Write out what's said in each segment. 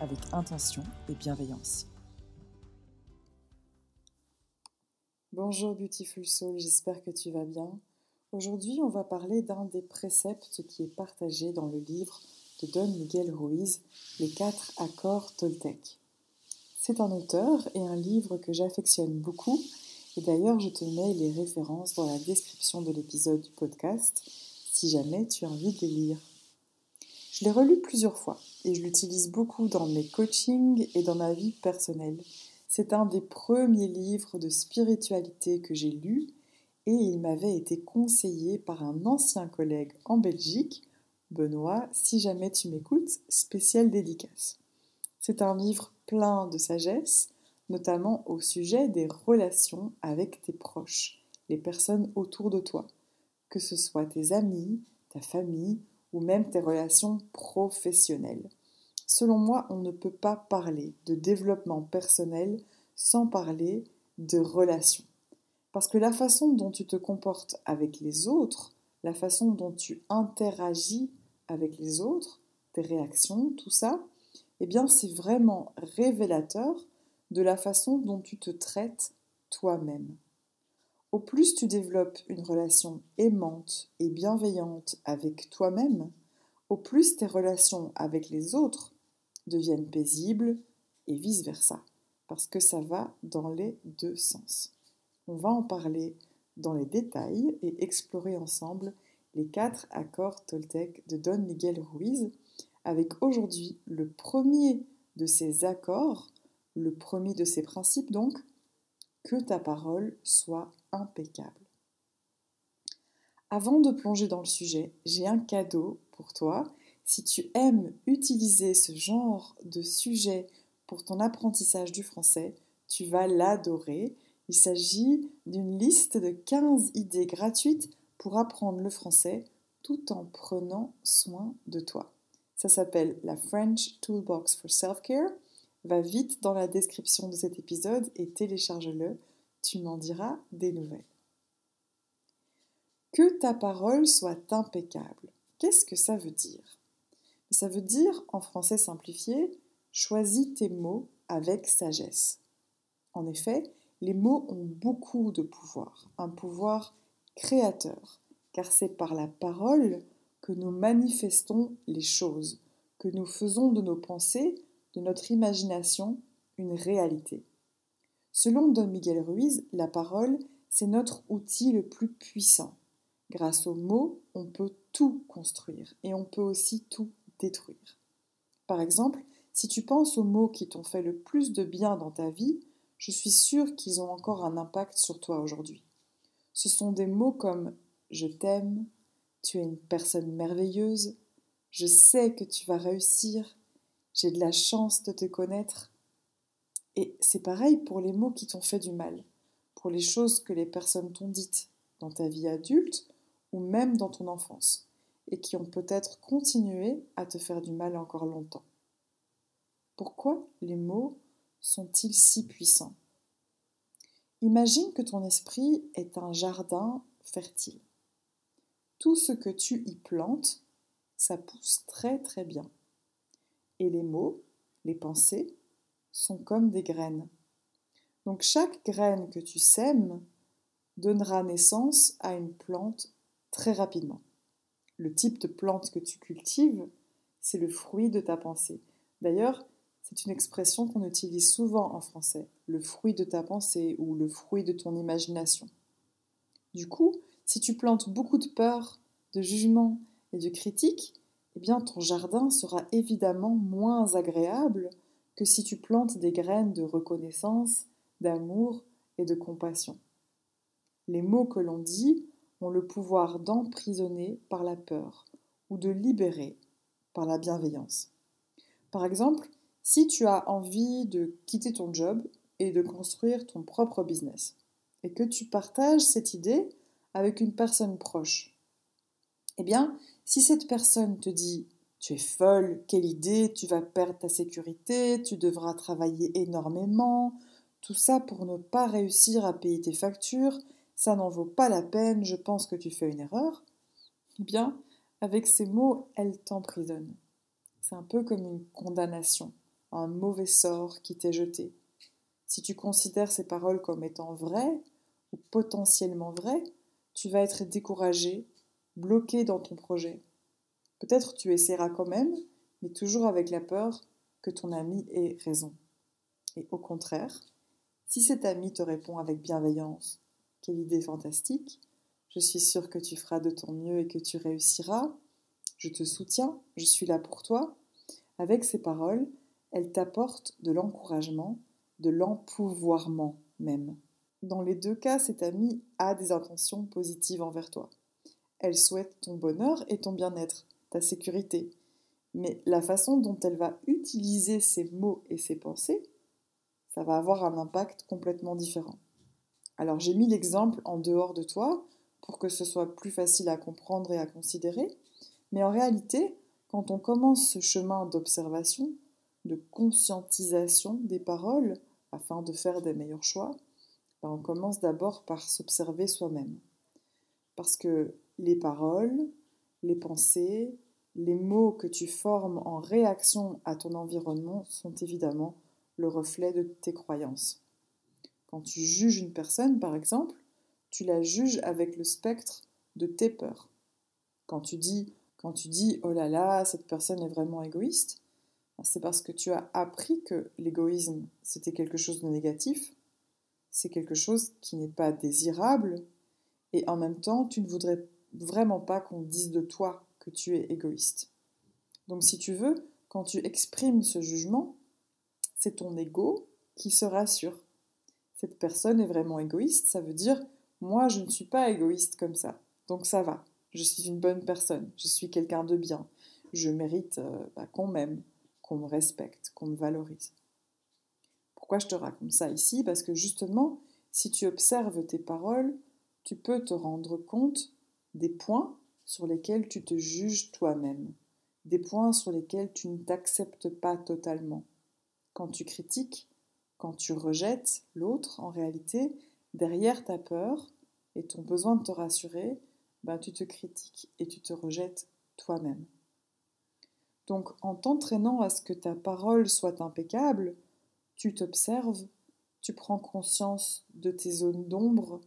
avec intention et bienveillance. Bonjour Beautiful Soul, j'espère que tu vas bien. Aujourd'hui, on va parler d'un des préceptes qui est partagé dans le livre de Don Miguel Ruiz, Les quatre accords Toltec. C'est un auteur et un livre que j'affectionne beaucoup, et d'ailleurs je te mets les références dans la description de l'épisode du podcast si jamais tu as envie de les lire. Je l'ai relu plusieurs fois et je l'utilise beaucoup dans mes coachings et dans ma vie personnelle. C'est un des premiers livres de spiritualité que j'ai lu et il m'avait été conseillé par un ancien collègue en Belgique, Benoît, si jamais tu m'écoutes, spécial dédicace. C'est un livre plein de sagesse, notamment au sujet des relations avec tes proches, les personnes autour de toi, que ce soit tes amis, ta famille ou même tes relations professionnelles. Selon moi, on ne peut pas parler de développement personnel sans parler de relations. Parce que la façon dont tu te comportes avec les autres, la façon dont tu interagis avec les autres, tes réactions, tout ça, eh bien c'est vraiment révélateur de la façon dont tu te traites toi-même. Au plus tu développes une relation aimante et bienveillante avec toi-même, au plus tes relations avec les autres deviennent paisibles et vice-versa, parce que ça va dans les deux sens. On va en parler dans les détails et explorer ensemble les quatre accords Toltec de Don Miguel Ruiz, avec aujourd'hui le premier de ces accords, le premier de ces principes donc, que ta parole soit impeccable. Avant de plonger dans le sujet, j'ai un cadeau pour toi. Si tu aimes utiliser ce genre de sujet pour ton apprentissage du français, tu vas l'adorer. Il s'agit d'une liste de 15 idées gratuites pour apprendre le français tout en prenant soin de toi. Ça s'appelle la French Toolbox for Self-Care. Va vite dans la description de cet épisode et télécharge-le tu m'en diras des nouvelles. Que ta parole soit impeccable. Qu'est-ce que ça veut dire? Ça veut dire, en français simplifié, choisis tes mots avec sagesse. En effet, les mots ont beaucoup de pouvoir, un pouvoir créateur, car c'est par la parole que nous manifestons les choses, que nous faisons de nos pensées, de notre imagination, une réalité. Selon Don Miguel Ruiz, la parole, c'est notre outil le plus puissant. Grâce aux mots, on peut tout construire et on peut aussi tout détruire. Par exemple, si tu penses aux mots qui t'ont fait le plus de bien dans ta vie, je suis sûre qu'ils ont encore un impact sur toi aujourd'hui. Ce sont des mots comme je t'aime, tu es une personne merveilleuse, je sais que tu vas réussir, j'ai de la chance de te connaître, et c'est pareil pour les mots qui t'ont fait du mal, pour les choses que les personnes t'ont dites dans ta vie adulte ou même dans ton enfance, et qui ont peut-être continué à te faire du mal encore longtemps. Pourquoi les mots sont-ils si puissants? Imagine que ton esprit est un jardin fertile. Tout ce que tu y plantes, ça pousse très très bien. Et les mots, les pensées, sont comme des graines. Donc chaque graine que tu sèmes donnera naissance à une plante très rapidement. Le type de plante que tu cultives, c'est le fruit de ta pensée. D'ailleurs, C'est une expression qu'on utilise souvent en français, le fruit de ta pensée ou le fruit de ton imagination. Du coup, si tu plantes beaucoup de peur, de jugement et de critique, eh bien ton jardin sera évidemment moins agréable que si tu plantes des graines de reconnaissance, d'amour et de compassion. Les mots que l'on dit ont le pouvoir d'emprisonner par la peur ou de libérer par la bienveillance. Par exemple, si tu as envie de quitter ton job et de construire ton propre business, et que tu partages cette idée avec une personne proche, eh bien, si cette personne te dit tu es folle, quelle idée, tu vas perdre ta sécurité, tu devras travailler énormément, tout ça pour ne pas réussir à payer tes factures, ça n'en vaut pas la peine, je pense que tu fais une erreur. Eh bien, avec ces mots, elle t'emprisonne. C'est un peu comme une condamnation, un mauvais sort qui t'est jeté. Si tu considères ces paroles comme étant vraies, ou potentiellement vraies, tu vas être découragé, bloqué dans ton projet. Peut-être tu essaieras quand même, mais toujours avec la peur que ton ami ait raison. Et au contraire, si cet ami te répond avec bienveillance, quelle idée fantastique, je suis sûre que tu feras de ton mieux et que tu réussiras, je te soutiens, je suis là pour toi, avec ces paroles, elle t'apporte de l'encouragement, de l'empouvoirment même. Dans les deux cas, cet ami a des intentions positives envers toi. Elle souhaite ton bonheur et ton bien-être ta sécurité. Mais la façon dont elle va utiliser ses mots et ses pensées, ça va avoir un impact complètement différent. Alors j'ai mis l'exemple en dehors de toi pour que ce soit plus facile à comprendre et à considérer, mais en réalité, quand on commence ce chemin d'observation, de conscientisation des paroles, afin de faire des meilleurs choix, ben, on commence d'abord par s'observer soi-même. Parce que les paroles, les pensées, les mots que tu formes en réaction à ton environnement sont évidemment le reflet de tes croyances. Quand tu juges une personne, par exemple, tu la juges avec le spectre de tes peurs. Quand tu dis, quand tu dis oh là là, cette personne est vraiment égoïste, ben, c'est parce que tu as appris que l'égoïsme, c'était quelque chose de négatif, c'est quelque chose qui n'est pas désirable, et en même temps, tu ne voudrais vraiment pas qu'on dise de toi que tu es égoïste. Donc si tu veux, quand tu exprimes ce jugement, c'est ton ego qui se rassure. Cette personne est vraiment égoïste, ça veut dire moi je ne suis pas égoïste comme ça. Donc ça va, je suis une bonne personne, je suis quelqu'un de bien, je mérite euh, bah, qu'on m'aime, qu'on me respecte, qu'on me valorise. Pourquoi je te raconte ça ici? Parce que justement, si tu observes tes paroles, tu peux te rendre compte des points sur lesquels tu te juges toi-même, des points sur lesquels tu ne t'acceptes pas totalement. Quand tu critiques, quand tu rejettes l'autre, en réalité, derrière ta peur et ton besoin de te rassurer, ben, tu te critiques et tu te rejettes toi-même. Donc en t'entraînant à ce que ta parole soit impeccable, tu t'observes, tu prends conscience de tes zones d'ombre,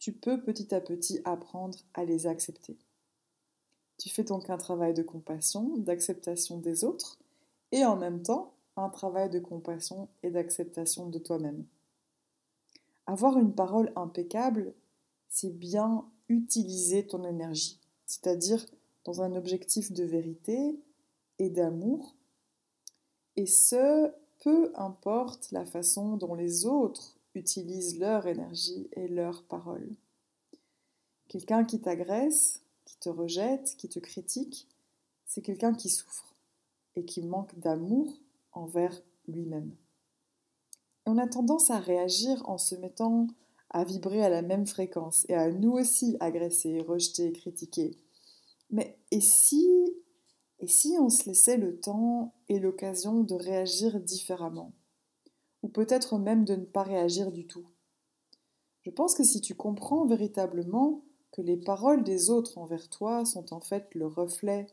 tu peux petit à petit apprendre à les accepter. Tu fais donc un travail de compassion, d'acceptation des autres, et en même temps un travail de compassion et d'acceptation de toi-même. Avoir une parole impeccable, c'est bien utiliser ton énergie, c'est-à-dire dans un objectif de vérité et d'amour, et ce, peu importe la façon dont les autres utilisent leur énergie et leurs paroles. Quelqu'un qui t'agresse, qui te rejette, qui te critique, c'est quelqu'un qui souffre et qui manque d'amour envers lui-même. On a tendance à réagir en se mettant à vibrer à la même fréquence et à nous aussi agresser, rejeter, critiquer. Mais et si et si on se laissait le temps et l'occasion de réagir différemment? Ou peut-être même de ne pas réagir du tout Je pense que si tu comprends véritablement que les paroles des autres envers toi sont en fait le reflet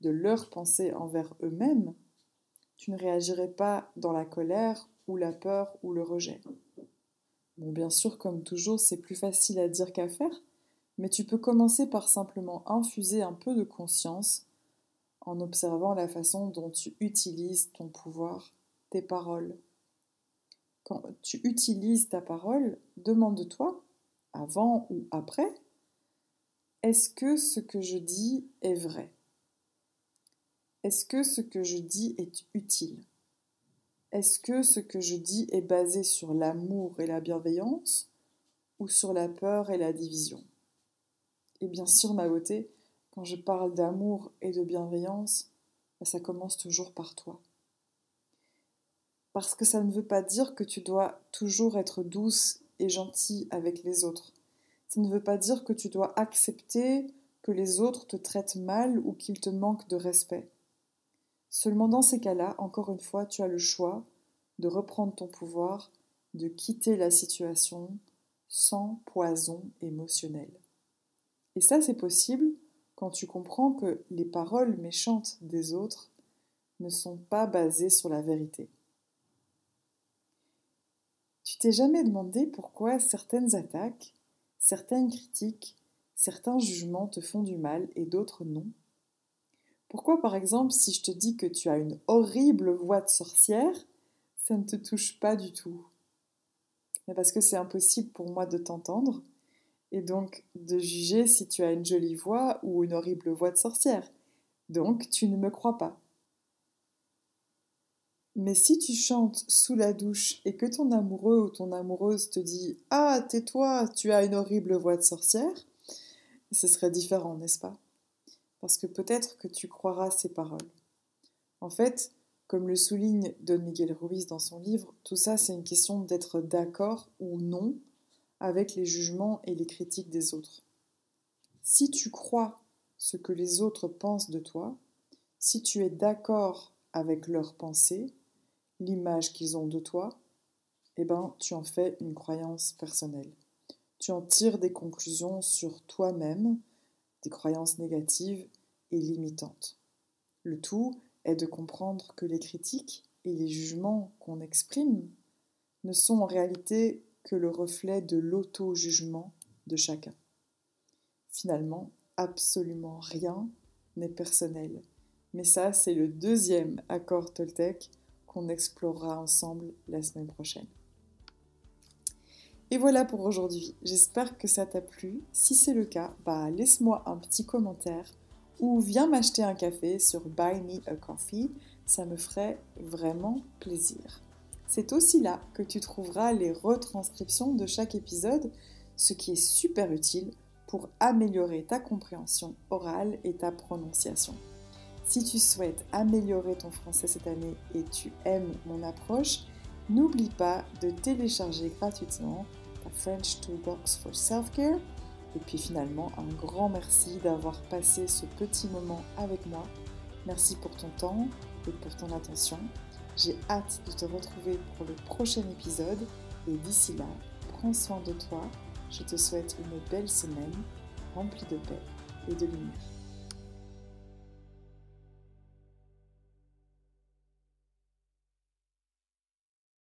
de leurs pensées envers eux-mêmes, tu ne réagirais pas dans la colère ou la peur ou le rejet. Bon, bien sûr, comme toujours, c'est plus facile à dire qu'à faire, mais tu peux commencer par simplement infuser un peu de conscience en observant la façon dont tu utilises ton pouvoir, tes paroles. Quand tu utilises ta parole, demande-toi, avant ou après, est-ce que ce que je dis est vrai? Est-ce que ce que je dis est utile? Est-ce que ce que je dis est basé sur l'amour et la bienveillance ou sur la peur et la division? Et bien sûr, ma beauté, quand je parle d'amour et de bienveillance, bah, ça commence toujours par toi. Parce que ça ne veut pas dire que tu dois toujours être douce et gentille avec les autres. Ça ne veut pas dire que tu dois accepter que les autres te traitent mal ou qu'ils te manquent de respect. Seulement dans ces cas-là, encore une fois, tu as le choix de reprendre ton pouvoir, de quitter la situation sans poison émotionnel. Et ça, c'est possible quand tu comprends que les paroles méchantes des autres ne sont pas basées sur la vérité. Jamais demandé pourquoi certaines attaques Certaines critiques, certains jugements te font du mal et d'autres non? Pourquoi par exemple si je te dis que tu as une horrible voix de sorcière, ça ne te touche pas du tout? Parce que c'est impossible pour moi de t'entendre et donc de juger si tu as une jolie voix ou une horrible voix de sorcière. Donc tu ne me crois pas. Mais si tu chantes sous la douche et que ton amoureux ou ton amoureuse te dit Ah, tais-toi, tu as une horrible voix de sorcière, ce serait différent, n'est-ce pas? Parce que peut-être que tu croiras ces paroles. En fait, comme le souligne Don Miguel Ruiz dans son livre, tout ça c'est une question d'être d'accord ou non avec les jugements et les critiques des autres. Si tu crois ce que les autres pensent de toi, si tu es d'accord avec leurs pensées, l'image qu'ils ont de toi, eh ben, tu en fais une croyance personnelle. Tu en tires des conclusions sur toi-même, des croyances négatives et limitantes. Le tout est de comprendre que les critiques et les jugements qu'on exprime ne sont en réalité que le reflet de l'auto-jugement de chacun. Finalement, absolument rien n'est personnel. Mais ça, c'est le deuxième accord Toltec qu'on explorera ensemble la semaine prochaine. Et voilà pour aujourd'hui. J'espère que ça t'a plu. Si c'est le cas, bah laisse-moi un petit commentaire ou viens m'acheter un café sur Buy Me a Coffee. Ça me ferait vraiment plaisir. C'est aussi là que tu trouveras les retranscriptions de chaque épisode, ce qui est super utile pour améliorer ta compréhension orale et ta prononciation. Si tu souhaites améliorer ton français cette année et tu aimes mon approche, n'oublie pas de télécharger gratuitement ta French Toolbox for Self-Care. Et puis finalement, un grand merci d'avoir passé ce petit moment avec moi. Merci pour ton temps et pour ton attention. J'ai hâte de te retrouver pour le prochain épisode et d'ici là, prends soin de toi. Je te souhaite une belle semaine remplie de paix et de lumière.